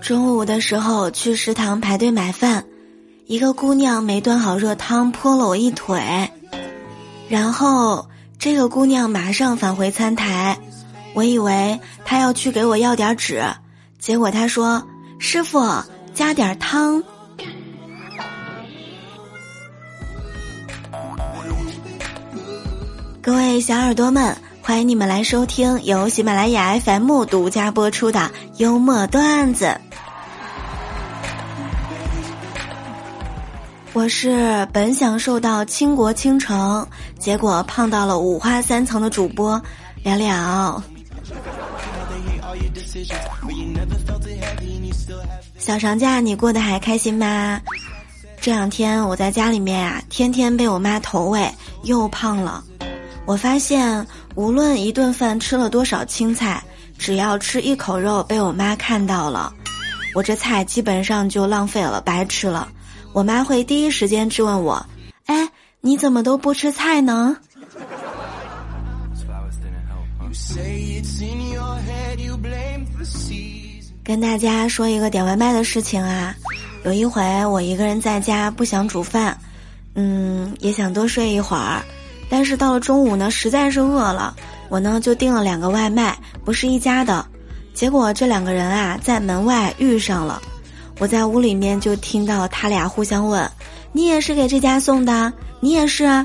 中午的时候去食堂排队买饭，一个姑娘没端好热汤泼了我一腿，然后这个姑娘马上返回餐台，我以为她要去给我要点纸，结果她说：“师傅加点汤。”各位小耳朵们。欢迎你们来收听由喜马拉雅 FM 独家播出的幽默段子。我是本想瘦到倾国倾城，结果胖到了五花三层的主播聊聊。小长假你过得还开心吗？这两天我在家里面啊，天天被我妈投喂，又胖了。我发现，无论一顿饭吃了多少青菜，只要吃一口肉被我妈看到了，我这菜基本上就浪费了，白吃了。我妈会第一时间质问我：“哎，你怎么都不吃菜呢？”跟大家说一个点外卖的事情啊，有一回我一个人在家不想煮饭，嗯，也想多睡一会儿。但是到了中午呢，实在是饿了，我呢就订了两个外卖，不是一家的。结果这两个人啊在门外遇上了，我在屋里面就听到他俩互相问：“你也是给这家送的？你也是啊？”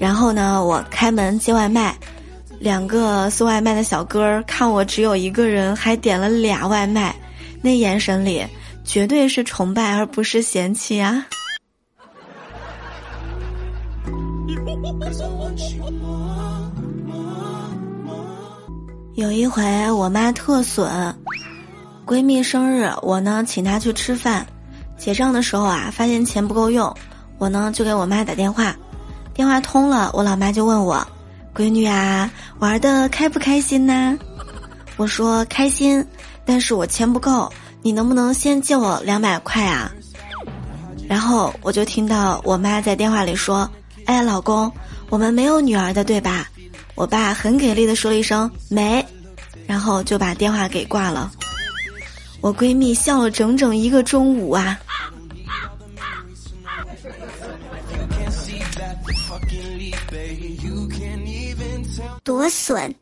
然后呢，我开门接外卖，两个送外卖的小哥看我只有一个人，还点了俩外卖，那眼神里绝对是崇拜而不是嫌弃啊。有一回，我妈特损，闺蜜生日，我呢请她去吃饭，结账的时候啊，发现钱不够用，我呢就给我妈打电话，电话通了，我老妈就问我，闺女啊，玩的开不开心呢？我说开心，但是我钱不够，你能不能先借我两百块啊？然后我就听到我妈在电话里说。哎，老公，我们没有女儿的，对吧？我爸很给力的说了一声没，然后就把电话给挂了。我闺蜜笑了整整一个中午啊！多损！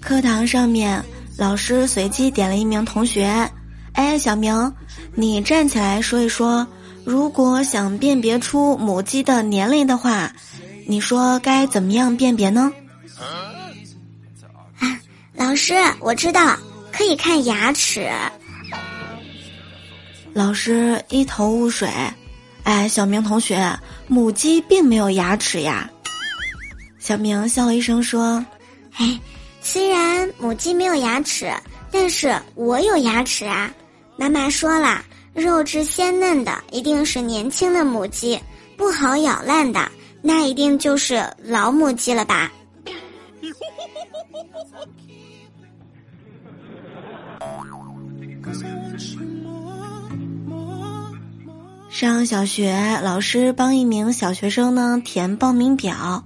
课堂上面，老师随机点了一名同学，哎，小明，你站起来说一说。如果想辨别出母鸡的年龄的话，你说该怎么样辨别呢？啊，老师，我知道，可以看牙齿。老师一头雾水。哎，小明同学，母鸡并没有牙齿呀。小明笑了一声说：“哎，虽然母鸡没有牙齿，但是我有牙齿啊。妈妈说了。”肉质鲜嫩的一定是年轻的母鸡，不好咬烂的那一定就是老母鸡了吧？上小学，老师帮一名小学生呢填报名表，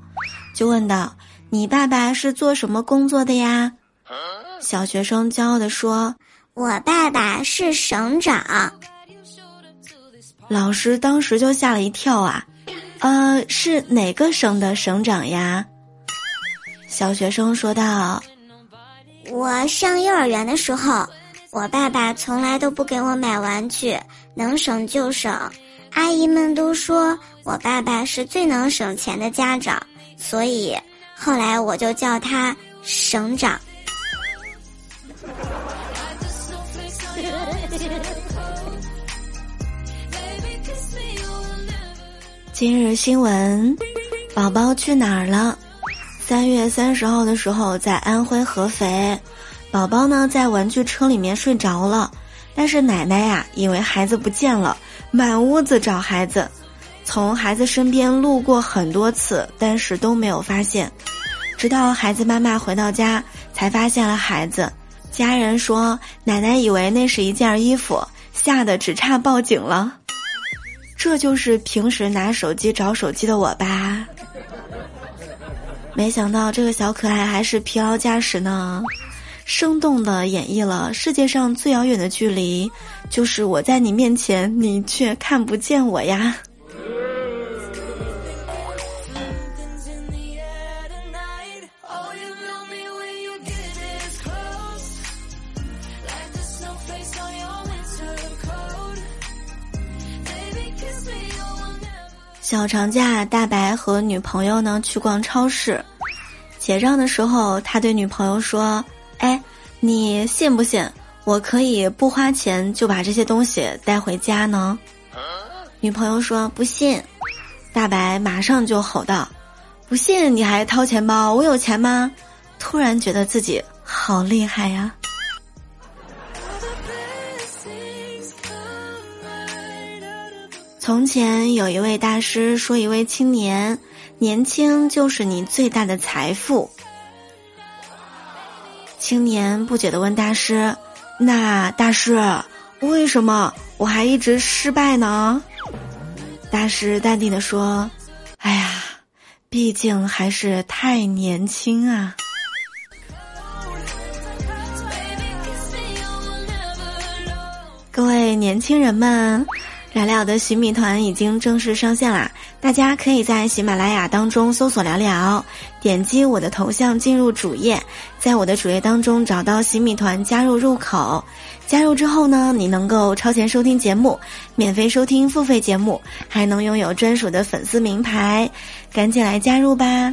就问道：“你爸爸是做什么工作的呀？”小学生骄傲地说：“我爸爸是省长。”老师当时就吓了一跳啊，呃，是哪个省的省长呀？小学生说道：“我上幼儿园的时候，我爸爸从来都不给我买玩具，能省就省。阿姨们都说我爸爸是最能省钱的家长，所以后来我就叫他省长。”今日新闻，宝宝去哪儿了？三月三十号的时候，在安徽合肥，宝宝呢在玩具车里面睡着了，但是奶奶呀以为孩子不见了，满屋子找孩子，从孩子身边路过很多次，但是都没有发现，直到孩子妈妈回到家，才发现了孩子，家人说奶奶以为那是一件衣服，吓得只差报警了。这就是平时拿手机找手机的我吧？没想到这个小可爱还是疲劳驾驶呢，生动的演绎了世界上最遥远的距离，就是我在你面前，你却看不见我呀。小长假，大白和女朋友呢去逛超市，结账的时候，他对女朋友说：“哎，你信不信我可以不花钱就把这些东西带回家呢？”女朋友说：“不信。”大白马上就吼道：“不信你还掏钱包？我有钱吗？”突然觉得自己好厉害呀！从前有一位大师说：“一位青年，年轻就是你最大的财富。”青年不解的问大师：“那大师，为什么我还一直失败呢？”大师淡定的说：“哎呀，毕竟还是太年轻啊。”各位年轻人们。聊聊的洗米团已经正式上线啦！大家可以在喜马拉雅当中搜索“聊聊”，点击我的头像进入主页，在我的主页当中找到洗米团加入入口。加入之后呢，你能够超前收听节目，免费收听付费节目，还能拥有专属的粉丝名牌，赶紧来加入吧！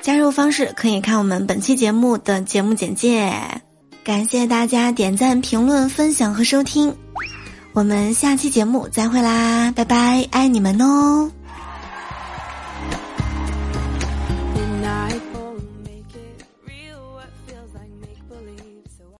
加入方式可以看我们本期节目的节目简介。感谢大家点赞、评论、分享和收听，我们下期节目再会啦，拜拜，爱你们哦。